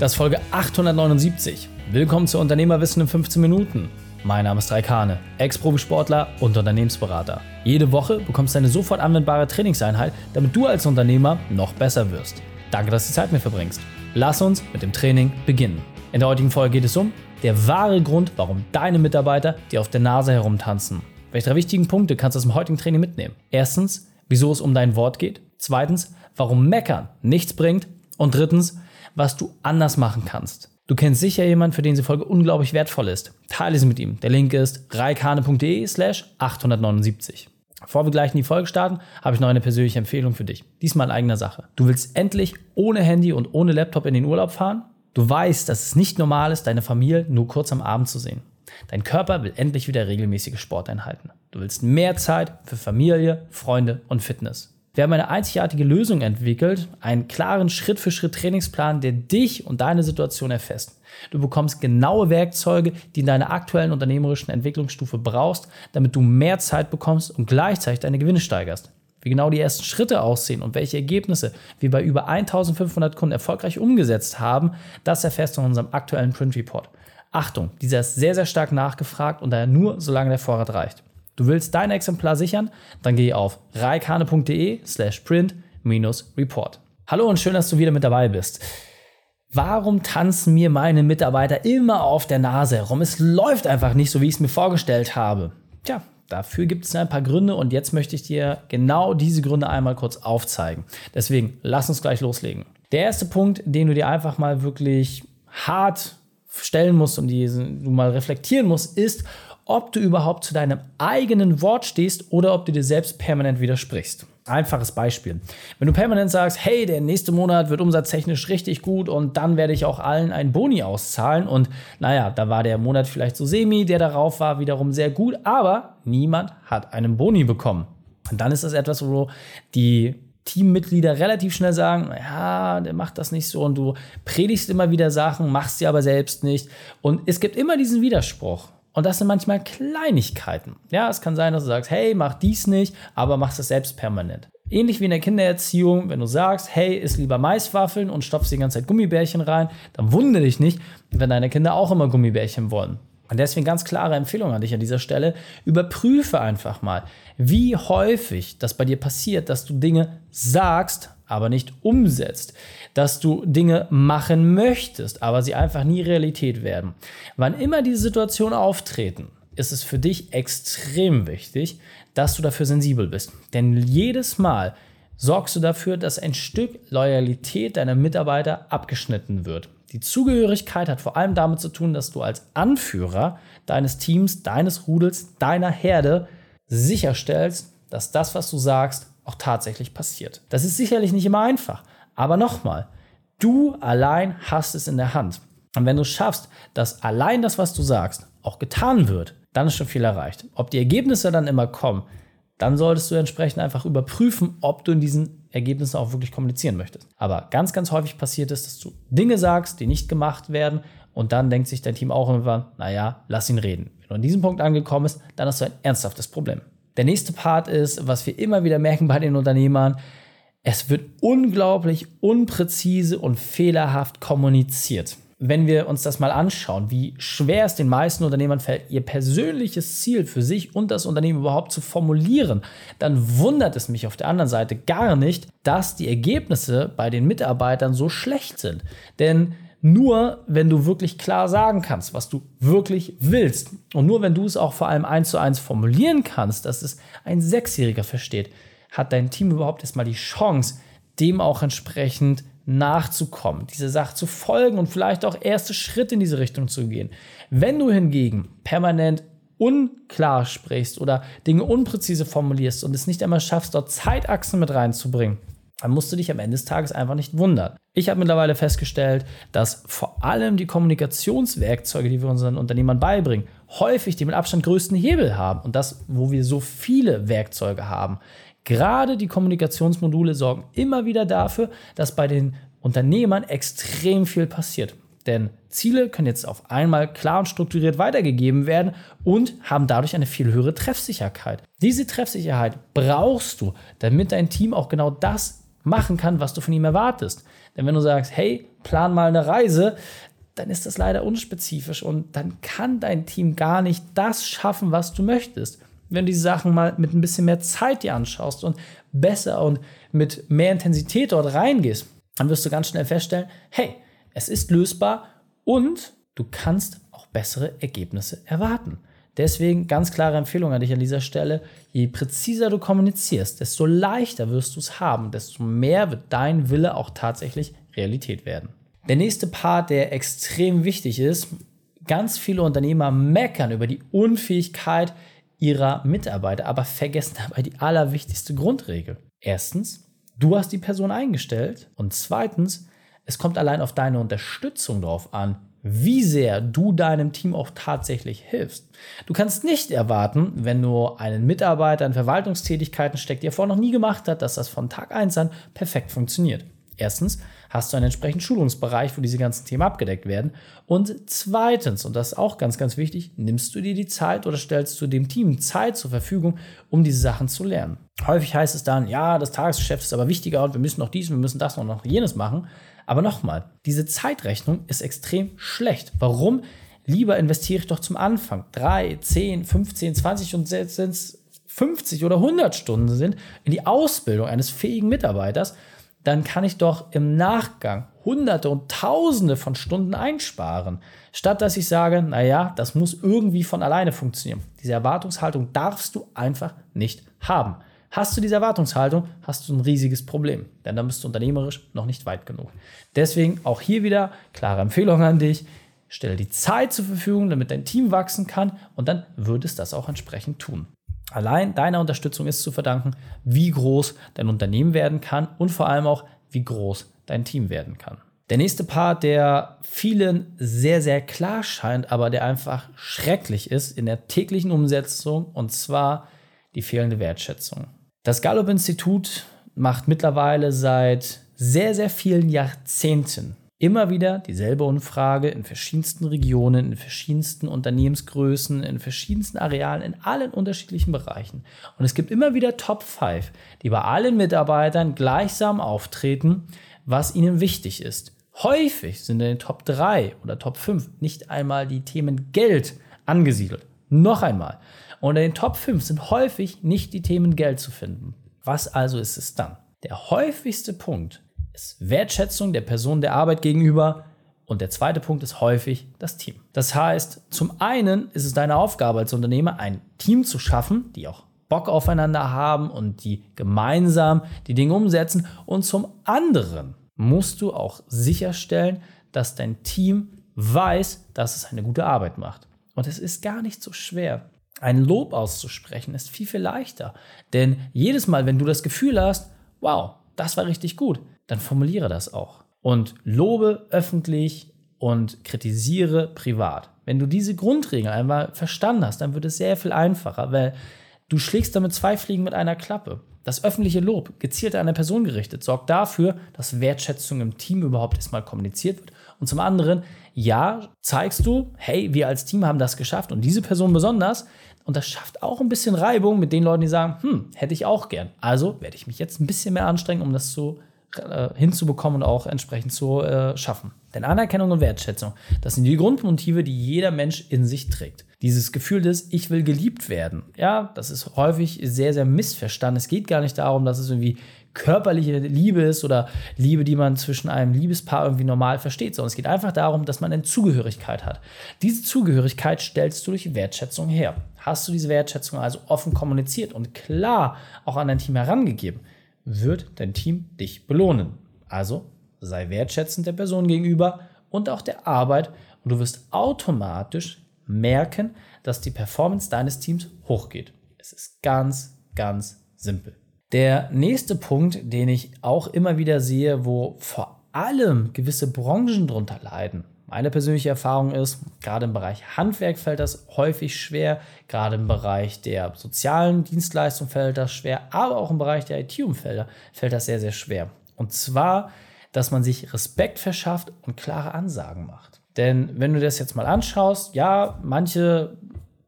Das ist Folge 879. Willkommen zu Unternehmerwissen in 15 Minuten. Mein Name ist Raikane, Ex-Profisportler und Unternehmensberater. Jede Woche bekommst du eine sofort anwendbare Trainingseinheit, damit du als Unternehmer noch besser wirst. Danke, dass du die Zeit mit mir verbringst. Lass uns mit dem Training beginnen. In der heutigen Folge geht es um der wahre Grund, warum deine Mitarbeiter dir auf der Nase herumtanzen. Welche drei wichtigen Punkte kannst du aus dem heutigen Training mitnehmen? Erstens, wieso es um dein Wort geht. Zweitens, warum Meckern nichts bringt. Und drittens, was du anders machen kannst. Du kennst sicher jemanden, für den diese Folge unglaublich wertvoll ist. Teile sie mit ihm. Der Link ist reikane.de slash 879. Bevor wir gleich in die Folge starten, habe ich noch eine persönliche Empfehlung für dich. Diesmal in eigener Sache. Du willst endlich ohne Handy und ohne Laptop in den Urlaub fahren? Du weißt, dass es nicht normal ist, deine Familie nur kurz am Abend zu sehen. Dein Körper will endlich wieder regelmäßige Sporteinheiten. Du willst mehr Zeit für Familie, Freunde und Fitness. Wir haben eine einzigartige Lösung entwickelt, einen klaren Schritt-für-Schritt-Trainingsplan, der dich und deine Situation erfasst. Du bekommst genaue Werkzeuge, die in deiner aktuellen unternehmerischen Entwicklungsstufe brauchst, damit du mehr Zeit bekommst und gleichzeitig deine Gewinne steigerst. Wie genau die ersten Schritte aussehen und welche Ergebnisse wir bei über 1500 Kunden erfolgreich umgesetzt haben, das erfährst du in unserem aktuellen Print Report. Achtung, dieser ist sehr, sehr stark nachgefragt und daher nur, solange der Vorrat reicht. Du willst dein Exemplar sichern? Dann geh auf reikane.de slash print-report. Hallo und schön, dass du wieder mit dabei bist. Warum tanzen mir meine Mitarbeiter immer auf der Nase herum? Es läuft einfach nicht so, wie ich es mir vorgestellt habe. Tja, dafür gibt es ein paar Gründe und jetzt möchte ich dir genau diese Gründe einmal kurz aufzeigen. Deswegen lass uns gleich loslegen. Der erste Punkt, den du dir einfach mal wirklich hart stellen musst und die du mal reflektieren musst, ist, ob du überhaupt zu deinem eigenen Wort stehst oder ob du dir selbst permanent widersprichst. Einfaches Beispiel. Wenn du permanent sagst, hey, der nächste Monat wird umsatztechnisch richtig gut und dann werde ich auch allen einen Boni auszahlen und naja, da war der Monat vielleicht so semi, der darauf war wiederum sehr gut, aber niemand hat einen Boni bekommen. Und dann ist das etwas, wo die Teammitglieder relativ schnell sagen, ja, der macht das nicht so und du predigst immer wieder Sachen, machst sie aber selbst nicht. Und es gibt immer diesen Widerspruch. Und das sind manchmal Kleinigkeiten. Ja, es kann sein, dass du sagst, hey, mach dies nicht, aber machst es selbst permanent. Ähnlich wie in der Kindererziehung, wenn du sagst, hey, isst lieber Maiswaffeln und stopfst die ganze Zeit Gummibärchen rein, dann wundere dich nicht, wenn deine Kinder auch immer Gummibärchen wollen. Und deswegen ganz klare Empfehlung an dich an dieser Stelle. Überprüfe einfach mal, wie häufig das bei dir passiert, dass du Dinge sagst, aber nicht umsetzt. Dass du Dinge machen möchtest, aber sie einfach nie Realität werden. Wann immer diese Situationen auftreten, ist es für dich extrem wichtig, dass du dafür sensibel bist. Denn jedes Mal sorgst du dafür, dass ein Stück Loyalität deiner Mitarbeiter abgeschnitten wird. Die Zugehörigkeit hat vor allem damit zu tun, dass du als Anführer deines Teams, deines Rudels, deiner Herde sicherstellst, dass das, was du sagst, auch tatsächlich passiert. Das ist sicherlich nicht immer einfach, aber nochmal, du allein hast es in der Hand. Und wenn du schaffst, dass allein das, was du sagst, auch getan wird, dann ist schon viel erreicht. Ob die Ergebnisse dann immer kommen, dann solltest du entsprechend einfach überprüfen, ob du in diesen Ergebnissen auch wirklich kommunizieren möchtest. Aber ganz, ganz häufig passiert es, dass du Dinge sagst, die nicht gemacht werden und dann denkt sich dein Team auch irgendwann, naja, lass ihn reden. Wenn du an diesem Punkt angekommen bist, dann hast du ein ernsthaftes Problem. Der nächste Part ist, was wir immer wieder merken bei den Unternehmern, es wird unglaublich unpräzise und fehlerhaft kommuniziert. Wenn wir uns das mal anschauen, wie schwer es den meisten Unternehmern fällt, ihr persönliches Ziel für sich und das Unternehmen überhaupt zu formulieren, dann wundert es mich auf der anderen Seite gar nicht, dass die Ergebnisse bei den Mitarbeitern so schlecht sind. Denn nur wenn du wirklich klar sagen kannst, was du wirklich willst. Und nur wenn du es auch vor allem eins zu eins formulieren kannst, dass es ein Sechsjähriger versteht, hat dein Team überhaupt erstmal die Chance, dem auch entsprechend nachzukommen, diese Sache zu folgen und vielleicht auch erste Schritte in diese Richtung zu gehen. Wenn du hingegen permanent unklar sprichst oder Dinge unpräzise formulierst und es nicht einmal schaffst, dort Zeitachsen mit reinzubringen, dann musst du dich am Ende des Tages einfach nicht wundern. Ich habe mittlerweile festgestellt, dass vor allem die Kommunikationswerkzeuge, die wir unseren Unternehmern beibringen, häufig die mit Abstand größten Hebel haben. Und das, wo wir so viele Werkzeuge haben. Gerade die Kommunikationsmodule sorgen immer wieder dafür, dass bei den Unternehmern extrem viel passiert. Denn Ziele können jetzt auf einmal klar und strukturiert weitergegeben werden und haben dadurch eine viel höhere Treffsicherheit. Diese Treffsicherheit brauchst du, damit dein Team auch genau das machen kann, was du von ihm erwartest. Denn wenn du sagst, hey, plan mal eine Reise, dann ist das leider unspezifisch und dann kann dein Team gar nicht das schaffen, was du möchtest. Wenn du die Sachen mal mit ein bisschen mehr Zeit dir anschaust und besser und mit mehr Intensität dort reingehst, dann wirst du ganz schnell feststellen, hey, es ist lösbar und du kannst auch bessere Ergebnisse erwarten. Deswegen ganz klare Empfehlung an dich an dieser Stelle. Je präziser du kommunizierst, desto leichter wirst du es haben, desto mehr wird dein Wille auch tatsächlich Realität werden. Der nächste Part, der extrem wichtig ist, ganz viele Unternehmer meckern über die Unfähigkeit ihrer Mitarbeiter, aber vergessen dabei die allerwichtigste Grundregel. Erstens, du hast die Person eingestellt und zweitens, es kommt allein auf deine Unterstützung drauf an, wie sehr du deinem Team auch tatsächlich hilfst. Du kannst nicht erwarten, wenn du einen Mitarbeiter in Verwaltungstätigkeiten steckt, der vorher noch nie gemacht hat, dass das von Tag 1 an perfekt funktioniert. Erstens hast du einen entsprechenden Schulungsbereich, wo diese ganzen Themen abgedeckt werden. Und zweitens, und das ist auch ganz, ganz wichtig, nimmst du dir die Zeit oder stellst du dem Team Zeit zur Verfügung, um diese Sachen zu lernen. Häufig heißt es dann, ja, das Tagesgeschäft ist aber wichtiger und wir müssen noch dies, wir müssen das und noch jenes machen. Aber nochmal, diese Zeitrechnung ist extrem schlecht. Warum? Lieber investiere ich doch zum Anfang 3, 10, 15, 20 und selbst wenn es 50 oder 100 Stunden sind in die Ausbildung eines fähigen Mitarbeiters, dann kann ich doch im Nachgang Hunderte und Tausende von Stunden einsparen, statt dass ich sage, naja, das muss irgendwie von alleine funktionieren. Diese Erwartungshaltung darfst du einfach nicht haben. Hast du diese Erwartungshaltung, hast du ein riesiges Problem, denn dann bist du unternehmerisch noch nicht weit genug. Deswegen auch hier wieder klare Empfehlung an dich. Stelle die Zeit zur Verfügung, damit dein Team wachsen kann und dann wird es das auch entsprechend tun. Allein deiner Unterstützung ist zu verdanken, wie groß dein Unternehmen werden kann und vor allem auch, wie groß dein Team werden kann. Der nächste Part, der vielen sehr, sehr klar scheint, aber der einfach schrecklich ist in der täglichen Umsetzung, und zwar die fehlende Wertschätzung. Das Gallup-Institut macht mittlerweile seit sehr, sehr vielen Jahrzehnten immer wieder dieselbe Umfrage in verschiedensten Regionen, in verschiedensten Unternehmensgrößen, in verschiedensten Arealen, in allen unterschiedlichen Bereichen. Und es gibt immer wieder Top 5, die bei allen Mitarbeitern gleichsam auftreten, was ihnen wichtig ist. Häufig sind in den Top 3 oder Top 5 nicht einmal die Themen Geld angesiedelt. Noch einmal. Unter den Top 5 sind häufig nicht die Themen Geld zu finden. Was also ist es dann? Der häufigste Punkt ist Wertschätzung der Person der Arbeit gegenüber und der zweite Punkt ist häufig das Team. Das heißt, zum einen ist es deine Aufgabe als Unternehmer, ein Team zu schaffen, die auch Bock aufeinander haben und die gemeinsam die Dinge umsetzen. Und zum anderen musst du auch sicherstellen, dass dein Team weiß, dass es eine gute Arbeit macht. Und es ist gar nicht so schwer. Ein Lob auszusprechen ist viel, viel leichter. Denn jedes Mal, wenn du das Gefühl hast, wow, das war richtig gut, dann formuliere das auch. Und lobe öffentlich und kritisiere privat. Wenn du diese Grundregel einmal verstanden hast, dann wird es sehr viel einfacher, weil du schlägst damit zwei Fliegen mit einer Klappe. Das öffentliche Lob, gezielt an eine Person gerichtet, sorgt dafür, dass Wertschätzung im Team überhaupt erstmal kommuniziert wird. Und zum anderen, ja, zeigst du, hey, wir als Team haben das geschafft und diese Person besonders, und das schafft auch ein bisschen Reibung mit den Leuten, die sagen, hm, hätte ich auch gern. Also werde ich mich jetzt ein bisschen mehr anstrengen, um das zu, hinzubekommen und auch entsprechend zu äh, schaffen. Denn Anerkennung und Wertschätzung, das sind die Grundmotive, die jeder Mensch in sich trägt. Dieses Gefühl des Ich will geliebt werden, ja, das ist häufig sehr, sehr missverstanden. Es geht gar nicht darum, dass es irgendwie körperliche Liebe ist oder Liebe, die man zwischen einem Liebespaar irgendwie normal versteht, sondern es geht einfach darum, dass man eine Zugehörigkeit hat. Diese Zugehörigkeit stellst du durch Wertschätzung her. Hast du diese Wertschätzung also offen kommuniziert und klar auch an dein Team herangegeben, wird dein Team dich belohnen. Also sei wertschätzend der Person gegenüber und auch der Arbeit und du wirst automatisch merken, dass die Performance deines Teams hochgeht. Es ist ganz, ganz simpel. Der nächste Punkt, den ich auch immer wieder sehe, wo vor allem gewisse Branchen drunter leiden. Meine persönliche Erfahrung ist, gerade im Bereich Handwerk fällt das häufig schwer, gerade im Bereich der sozialen Dienstleistung fällt das schwer, aber auch im Bereich der IT-Umfelder fällt das sehr, sehr schwer. Und zwar, dass man sich Respekt verschafft und klare Ansagen macht. Denn wenn du das jetzt mal anschaust, ja, manche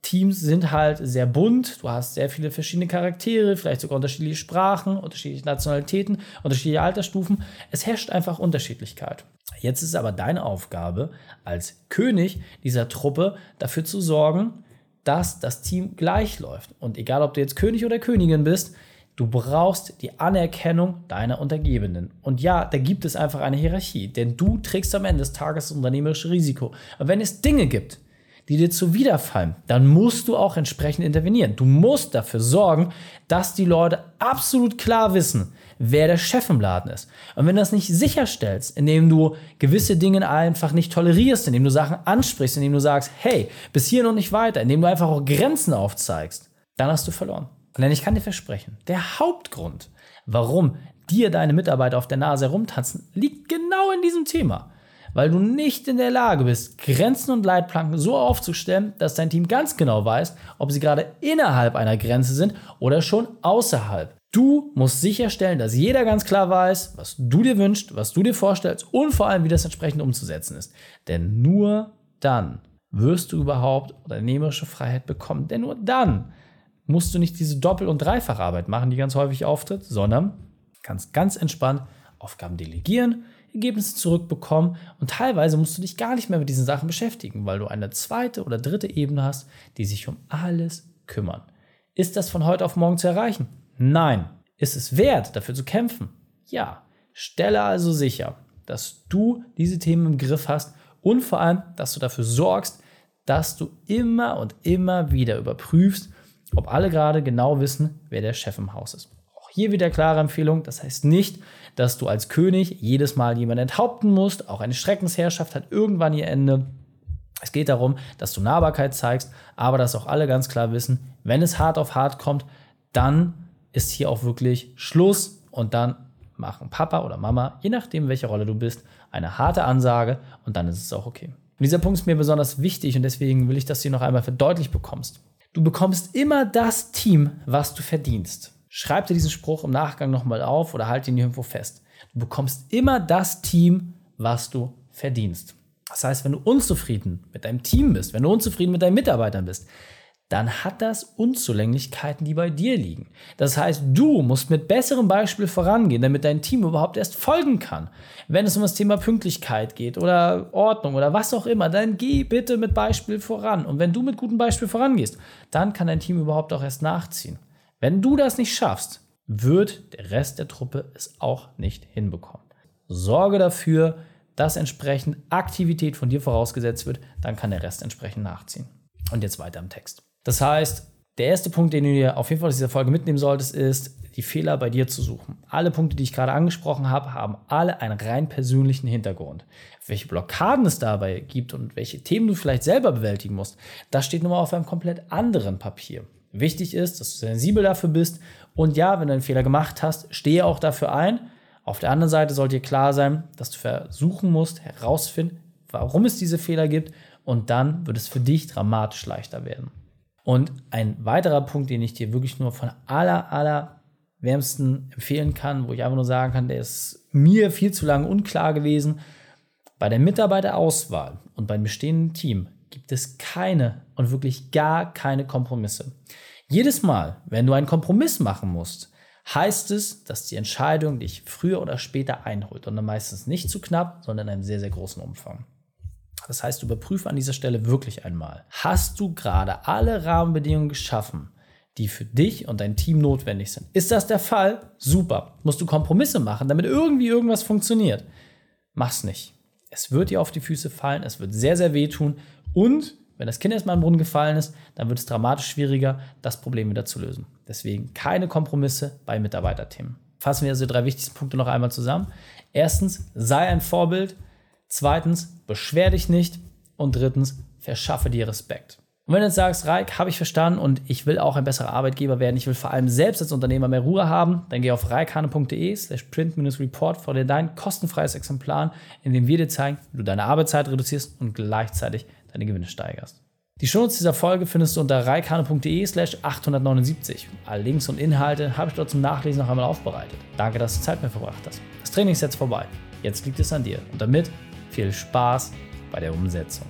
Teams sind halt sehr bunt, du hast sehr viele verschiedene Charaktere, vielleicht sogar unterschiedliche Sprachen, unterschiedliche Nationalitäten, unterschiedliche Altersstufen. Es herrscht einfach Unterschiedlichkeit. Jetzt ist aber deine Aufgabe als König dieser Truppe dafür zu sorgen, dass das Team gleich läuft. Und egal, ob du jetzt König oder Königin bist, du brauchst die Anerkennung deiner Untergebenen. Und ja, da gibt es einfach eine Hierarchie, denn du trägst am Ende des Tages das unternehmerische Risiko. Und wenn es Dinge gibt, die dir zuwiderfallen, dann musst du auch entsprechend intervenieren. Du musst dafür sorgen, dass die Leute absolut klar wissen, wer der Chef im Laden ist. Und wenn du das nicht sicherstellst, indem du gewisse Dinge einfach nicht tolerierst, indem du Sachen ansprichst, indem du sagst, hey, bis hier noch nicht weiter, indem du einfach auch Grenzen aufzeigst, dann hast du verloren. Denn ich kann dir versprechen, der Hauptgrund, warum dir deine Mitarbeiter auf der Nase herumtanzen, liegt genau in diesem Thema weil du nicht in der Lage bist, Grenzen und Leitplanken so aufzustellen, dass dein Team ganz genau weiß, ob sie gerade innerhalb einer Grenze sind oder schon außerhalb. Du musst sicherstellen, dass jeder ganz klar weiß, was du dir wünschst, was du dir vorstellst und vor allem, wie das entsprechend umzusetzen ist. Denn nur dann wirst du überhaupt unternehmerische Freiheit bekommen. Denn nur dann musst du nicht diese Doppel- und Dreifacharbeit machen, die ganz häufig auftritt, sondern kannst ganz entspannt Aufgaben delegieren, Ergebnisse zurückbekommen und teilweise musst du dich gar nicht mehr mit diesen Sachen beschäftigen, weil du eine zweite oder dritte Ebene hast, die sich um alles kümmern. Ist das von heute auf morgen zu erreichen? Nein. Ist es wert, dafür zu kämpfen? Ja. Stelle also sicher, dass du diese Themen im Griff hast und vor allem, dass du dafür sorgst, dass du immer und immer wieder überprüfst, ob alle gerade genau wissen, wer der Chef im Haus ist. Auch hier wieder klare Empfehlung. Das heißt nicht, dass du als König jedes Mal jemanden enthaupten musst. Auch eine Schreckensherrschaft hat irgendwann ihr Ende. Es geht darum, dass du Nahbarkeit zeigst, aber dass auch alle ganz klar wissen, wenn es hart auf hart kommt, dann ist hier auch wirklich Schluss und dann machen Papa oder Mama, je nachdem, welche Rolle du bist, eine harte Ansage und dann ist es auch okay. Und dieser Punkt ist mir besonders wichtig und deswegen will ich, dass du ihn noch einmal verdeutlicht bekommst. Du bekommst immer das Team, was du verdienst. Schreib dir diesen Spruch im Nachgang nochmal auf oder halt ihn irgendwo fest. Du bekommst immer das Team, was du verdienst. Das heißt, wenn du unzufrieden mit deinem Team bist, wenn du unzufrieden mit deinen Mitarbeitern bist, dann hat das Unzulänglichkeiten, die bei dir liegen. Das heißt, du musst mit besserem Beispiel vorangehen, damit dein Team überhaupt erst folgen kann. Wenn es um das Thema Pünktlichkeit geht oder Ordnung oder was auch immer, dann geh bitte mit Beispiel voran. Und wenn du mit gutem Beispiel vorangehst, dann kann dein Team überhaupt auch erst nachziehen. Wenn du das nicht schaffst, wird der Rest der Truppe es auch nicht hinbekommen. Sorge dafür, dass entsprechend Aktivität von dir vorausgesetzt wird, dann kann der Rest entsprechend nachziehen. Und jetzt weiter im Text. Das heißt, der erste Punkt, den du dir auf jeden Fall aus dieser Folge mitnehmen solltest, ist, die Fehler bei dir zu suchen. Alle Punkte, die ich gerade angesprochen habe, haben alle einen rein persönlichen Hintergrund. Welche Blockaden es dabei gibt und welche Themen du vielleicht selber bewältigen musst, das steht nun mal auf einem komplett anderen Papier. Wichtig ist, dass du sensibel dafür bist und ja, wenn du einen Fehler gemacht hast, stehe auch dafür ein. Auf der anderen Seite sollte dir klar sein, dass du versuchen musst, herauszufinden, warum es diese Fehler gibt und dann wird es für dich dramatisch leichter werden. Und ein weiterer Punkt, den ich dir wirklich nur von aller, aller wärmsten empfehlen kann, wo ich einfach nur sagen kann, der ist mir viel zu lange unklar gewesen. Bei der Mitarbeiterauswahl und beim bestehenden Team gibt es keine und wirklich gar keine Kompromisse. Jedes Mal, wenn du einen Kompromiss machen musst, heißt es, dass die Entscheidung dich früher oder später einholt und dann meistens nicht zu knapp, sondern in einem sehr, sehr großen Umfang. Das heißt, überprüfe an dieser Stelle wirklich einmal, hast du gerade alle Rahmenbedingungen geschaffen, die für dich und dein Team notwendig sind? Ist das der Fall? Super. Musst du Kompromisse machen, damit irgendwie irgendwas funktioniert? Mach's nicht. Es wird dir auf die Füße fallen, es wird sehr, sehr wehtun und wenn das Kind erstmal im Brunnen gefallen ist, dann wird es dramatisch schwieriger, das Problem wieder zu lösen. Deswegen keine Kompromisse bei Mitarbeiterthemen. Fassen wir also die drei wichtigsten Punkte noch einmal zusammen. Erstens, sei ein Vorbild. Zweitens, beschwer dich nicht. Und drittens, verschaffe dir Respekt. Und wenn du jetzt sagst, Reik, habe ich verstanden und ich will auch ein besserer Arbeitgeber werden, ich will vor allem selbst als Unternehmer mehr Ruhe haben, dann geh auf reikhane.de slash print-report vor dir dein kostenfreies Exemplar, in dem wir dir zeigen, wie du deine Arbeitszeit reduzierst und gleichzeitig deine Gewinne steigerst. Die Shownotes dieser Folge findest du unter reikane.de slash 879. Alle Links und Inhalte habe ich dort zum Nachlesen noch einmal aufbereitet. Danke, dass du Zeit mit mir verbracht hast. Das Training ist jetzt vorbei. Jetzt liegt es an dir. Und damit viel Spaß bei der Umsetzung.